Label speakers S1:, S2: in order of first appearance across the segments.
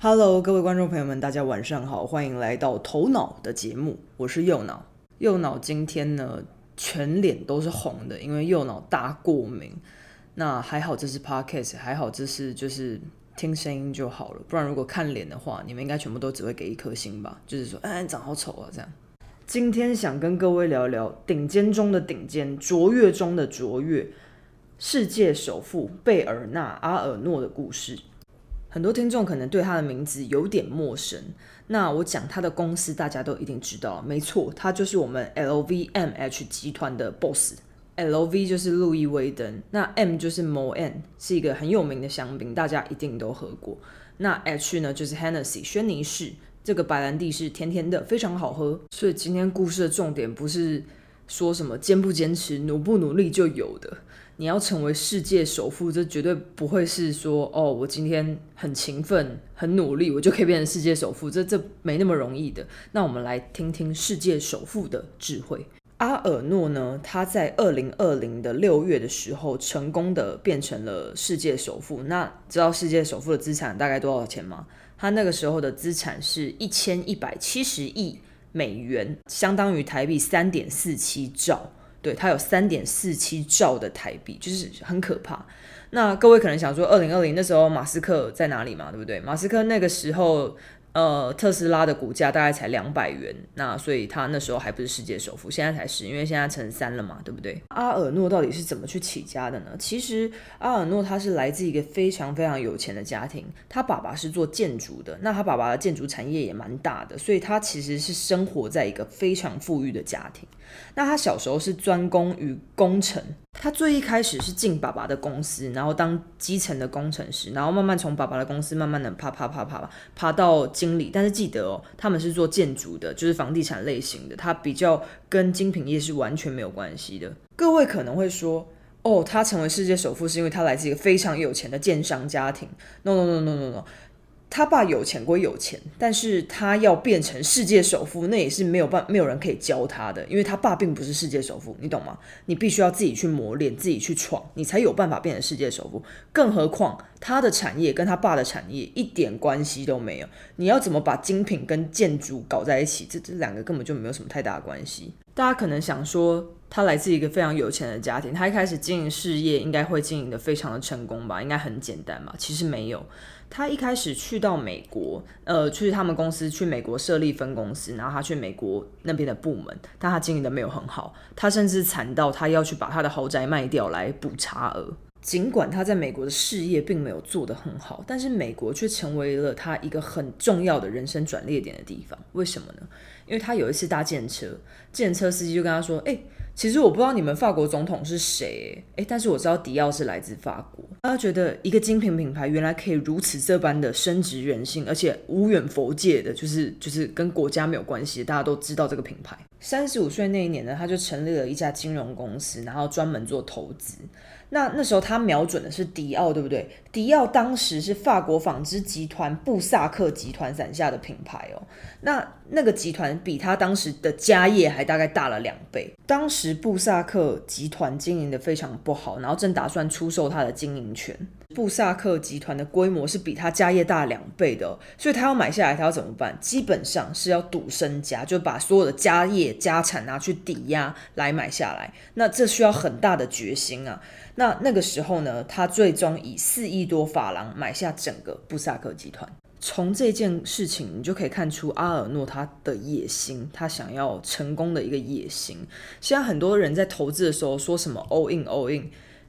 S1: Hello，各位观众朋友们，大家晚上好，欢迎来到头脑的节目，我是右脑。右脑今天呢，全脸都是红的，因为右脑大过敏。那还好这是 Podcast，还好这是就是听声音就好了，不然如果看脸的话，你们应该全部都只会给一颗星吧？就是说，哎，长好丑啊这样。今天想跟各位聊聊顶尖中的顶尖，卓越中的卓越，世界首富贝尔纳阿尔诺的故事。很多听众可能对他的名字有点陌生，那我讲他的公司，大家都一定知道，没错，他就是我们 LVMH 集团的 boss。LV 就是路易威登，那 M 就是 Moët，是一个很有名的香槟，大家一定都喝过。那 H 呢，就是 Hennessy 轩尼诗，这个白兰地是甜甜的，非常好喝。所以今天故事的重点不是说什么坚不坚持、努不努力就有的。你要成为世界首富，这绝对不会是说哦，我今天很勤奋、很努力，我就可以变成世界首富。这这没那么容易的。那我们来听听世界首富的智慧。阿尔诺呢，他在二零二零的六月的时候，成功的变成了世界首富。那知道世界首富的资产大概多少钱吗？他那个时候的资产是一千一百七十亿美元，相当于台币三点四七兆。对，它有三点四七兆的台币，就是很可怕。那各位可能想说，二零二零那时候马斯克在哪里嘛？对不对？马斯克那个时候。呃，特斯拉的股价大概才两百元，那所以他那时候还不是世界首富，现在才是，因为现在乘三了嘛，对不对？阿尔诺到底是怎么去起家的呢？其实阿尔诺他是来自一个非常非常有钱的家庭，他爸爸是做建筑的，那他爸爸的建筑产业也蛮大的，所以他其实是生活在一个非常富裕的家庭。那他小时候是专攻于工程。他最一开始是进爸爸的公司，然后当基层的工程师，然后慢慢从爸爸的公司慢慢的爬爬爬爬爬到经理。但是记得哦，他们是做建筑的，就是房地产类型的，他比较跟精品业是完全没有关系的。各位可能会说，哦，他成为世界首富是因为他来自一个非常有钱的建商家庭。No no no no no no。他爸有钱归有钱，但是他要变成世界首富，那也是没有办没有人可以教他的，因为他爸并不是世界首富，你懂吗？你必须要自己去磨练，自己去闯，你才有办法变成世界首富。更何况他的产业跟他爸的产业一点关系都没有，你要怎么把精品跟建筑搞在一起？这这两个根本就没有什么太大的关系。大家可能想说，他来自一个非常有钱的家庭，他一开始经营事业应该会经营的非常的成功吧？应该很简单吧？其实没有。他一开始去到美国，呃，去他们公司去美国设立分公司，然后他去美国那边的部门，但他经营的没有很好，他甚至惨到他要去把他的豪宅卖掉来补差额。尽管他在美国的事业并没有做得很好，但是美国却成为了他一个很重要的人生转捩点的地方。为什么呢？因为他有一次搭建车，建车司机就跟他说：“哎。”其实我不知道你们法国总统是谁，诶，但是我知道迪奥是来自法国。大家觉得一个精品品牌原来可以如此这般的深植人心，而且无远佛界的，就是就是跟国家没有关系，大家都知道这个品牌。三十五岁那一年呢，他就成立了一家金融公司，然后专门做投资。那那时候他瞄准的是迪奥，对不对？迪奥当时是法国纺织集团布萨克集团伞下的品牌哦。那那个集团比他当时的家业还大概大了两倍。当时布萨克集团经营的非常不好，然后正打算出售他的经营权。布萨克集团的规模是比他家业大两倍的，所以他要买下来，他要怎么办？基本上是要赌身家，就把所有的家业家产拿去抵押来买下来。那这需要很大的决心啊。那那个时候呢，他最终以四亿多法郎买下整个布萨克集团。从这件事情，你就可以看出阿尔诺他的野心，他想要成功的一个野心。现在很多人在投资的时候说什么 all in all in，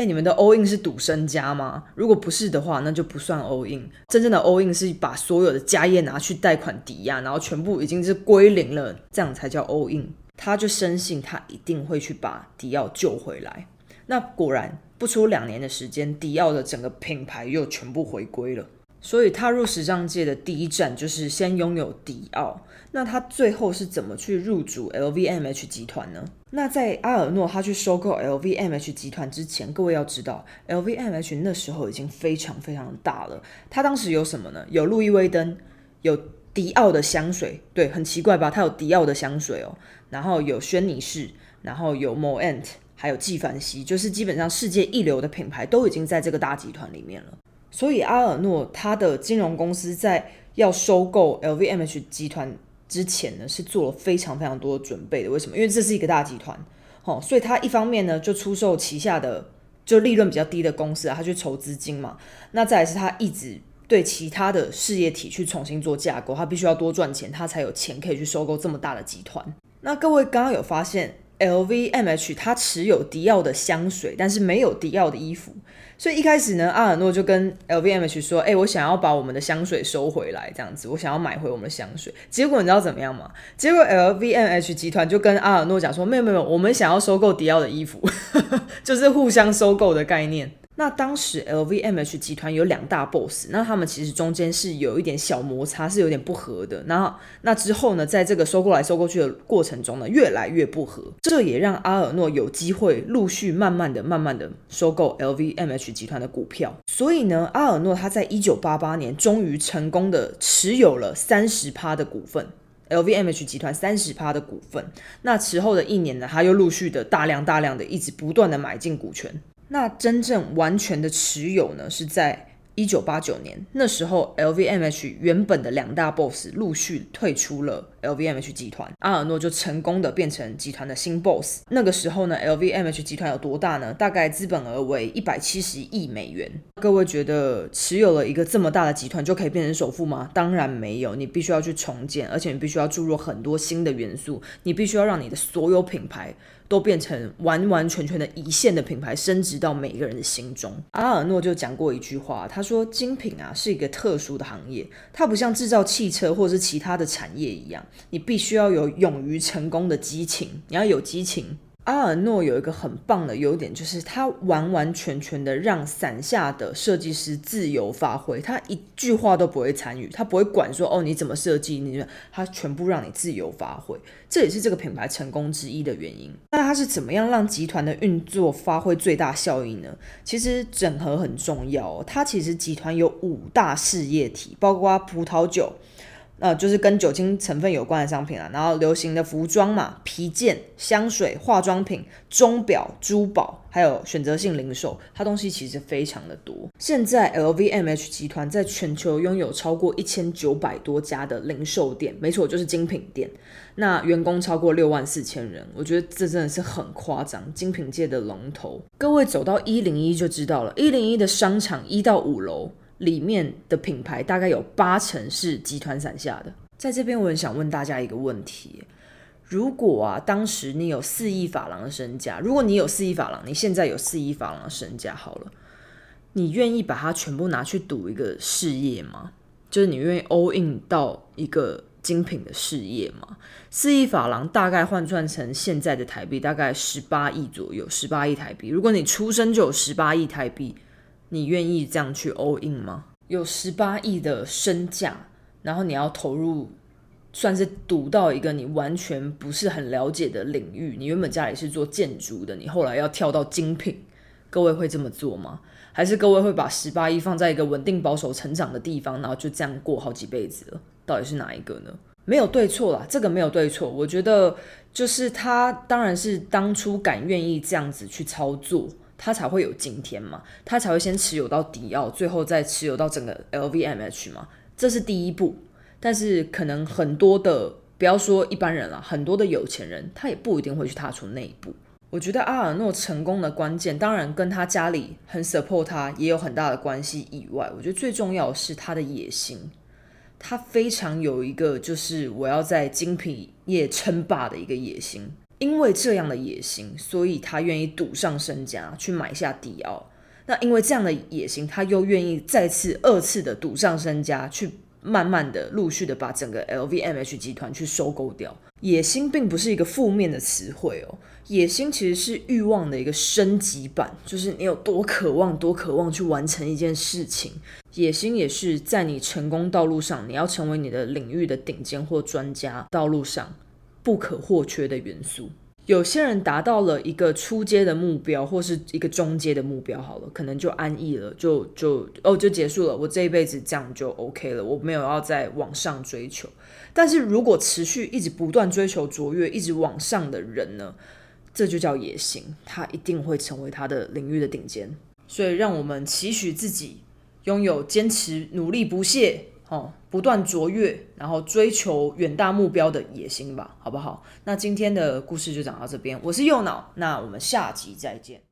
S1: 哎，你们的 all in 是赌身家吗？如果不是的话，那就不算 all in。真正的 all in 是把所有的家业拿去贷款抵押，然后全部已经是归零了，这样才叫 all in。他就深信他一定会去把迪奥救回来。那果然。不出两年的时间，迪奥的整个品牌又全部回归了。所以踏入时尚界的第一站就是先拥有迪奥。那他最后是怎么去入主 LVMH 集团呢？那在阿尔诺他去收购 LVMH 集团之前，各位要知道，LVMH 那时候已经非常非常大了。他当时有什么呢？有路易威登，有迪奥的香水，对，很奇怪吧？他有迪奥的香水哦，然后有轩尼诗，然后有 Moët。还有纪梵希，就是基本上世界一流的品牌都已经在这个大集团里面了。所以阿尔诺他的金融公司在要收购 LVMH 集团之前呢，是做了非常非常多的准备的。为什么？因为这是一个大集团，哦，所以他一方面呢就出售旗下的就利润比较低的公司啊，他去筹资金嘛。那再来是他一直对其他的事业体去重新做架构，他必须要多赚钱，他才有钱可以去收购这么大的集团。那各位刚刚有发现？LVMH 它持有迪奥的香水，但是没有迪奥的衣服，所以一开始呢，阿尔诺就跟 LVMH 说：“哎，我想要把我们的香水收回来，这样子，我想要买回我们的香水。”结果你知道怎么样吗？结果 LVMH 集团就跟阿尔诺讲说：“没有没有，我们想要收购迪奥的衣服，就是互相收购的概念。”那当时 LVMH 集团有两大 boss，那他们其实中间是有一点小摩擦，是有点不和的。然后那之后呢，在这个收购来收购去的过程中呢，越来越不和，这也让阿尔诺有机会陆续慢慢的、慢慢的收购 LVMH 集团的股票。所以呢，阿尔诺他在一九八八年终于成功的持有了三十趴的股份，LVMH 集团三十趴的股份。那此后的一年呢，他又陆续的大量大量的一直不断的买进股权。那真正完全的持有呢，是在一九八九年，那时候 LVMH 原本的两大 boss 陆续退出了 LVMH 集团，阿尔诺就成功的变成集团的新 boss。那个时候呢，LVMH 集团有多大呢？大概资本额为一百七十亿美元。各位觉得持有了一个这么大的集团就可以变成首富吗？当然没有，你必须要去重建，而且你必须要注入很多新的元素，你必须要让你的所有品牌。都变成完完全全的一线的品牌，升值到每一个人的心中。阿尔诺就讲过一句话，他说：“精品啊是一个特殊的行业，它不像制造汽车或者是其他的产业一样，你必须要有勇于成功的激情，你要有激情。”阿尔诺有一个很棒的优点，就是他完完全全的让伞下的设计师自由发挥，他一句话都不会参与，他不会管说哦你怎么设计，你他全部让你自由发挥，这也是这个品牌成功之一的原因。那他是怎么样让集团的运作发挥最大效益呢？其实整合很重要，它其实集团有五大事业体，包括葡萄酒。呃，就是跟酒精成分有关的商品啊，然后流行的服装嘛，皮件、香水、化妆品、钟表、珠宝，还有选择性零售，它东西其实非常的多。现在 LVMH 集团在全球拥有超过一千九百多家的零售店，没错，就是精品店。那员工超过六万四千人，我觉得这真的是很夸张，精品界的龙头。各位走到一零一就知道了，一零一的商场一到五楼。里面的品牌大概有八成是集团伞下的。在这边，我很想问大家一个问题：如果啊，当时你有四亿法郎的身价，如果你有四亿法郎，你现在有四亿法郎的身价，好了，你愿意把它全部拿去赌一个事业吗？就是你愿意 all in 到一个精品的事业吗？四亿法郎大概换算成现在的台币，大概十八亿左右，十八亿台币。如果你出生就有十八亿台币。你愿意这样去 all in 吗？有十八亿的身价，然后你要投入，算是赌到一个你完全不是很了解的领域。你原本家里是做建筑的，你后来要跳到精品，各位会这么做吗？还是各位会把十八亿放在一个稳定保守成长的地方，然后就这样过好几辈子了？到底是哪一个呢？没有对错啦，这个没有对错。我觉得就是他当然是当初敢愿意这样子去操作。他才会有今天嘛，他才会先持有到迪奥，最后再持有到整个 LVMH 嘛，这是第一步。但是可能很多的，不要说一般人了，很多的有钱人，他也不一定会去踏出那一步。我觉得阿尔诺成功的关键，当然跟他家里很 support 他也有很大的关系以外，我觉得最重要的是他的野心，他非常有一个就是我要在精品业称霸的一个野心。因为这样的野心，所以他愿意赌上身家去买下迪奥。那因为这样的野心，他又愿意再次、二次的赌上身家，去慢慢的、陆续的把整个 LVMH 集团去收购掉。野心并不是一个负面的词汇哦，野心其实是欲望的一个升级版，就是你有多渴望、多渴望去完成一件事情。野心也是在你成功道路上，你要成为你的领域的顶尖或专家道路上。不可或缺的元素。有些人达到了一个初阶的目标，或是一个中阶的目标，好了，可能就安逸了，就就哦，就结束了。我这一辈子这样就 OK 了，我没有要再往上追求。但是如果持续一直不断追求卓越，一直往上的人呢，这就叫野心，他一定会成为他的领域的顶尖。所以，让我们期许自己拥有坚持、努力不懈。哦，不断卓越，然后追求远大目标的野心吧，好不好？那今天的故事就讲到这边，我是右脑，那我们下集再见。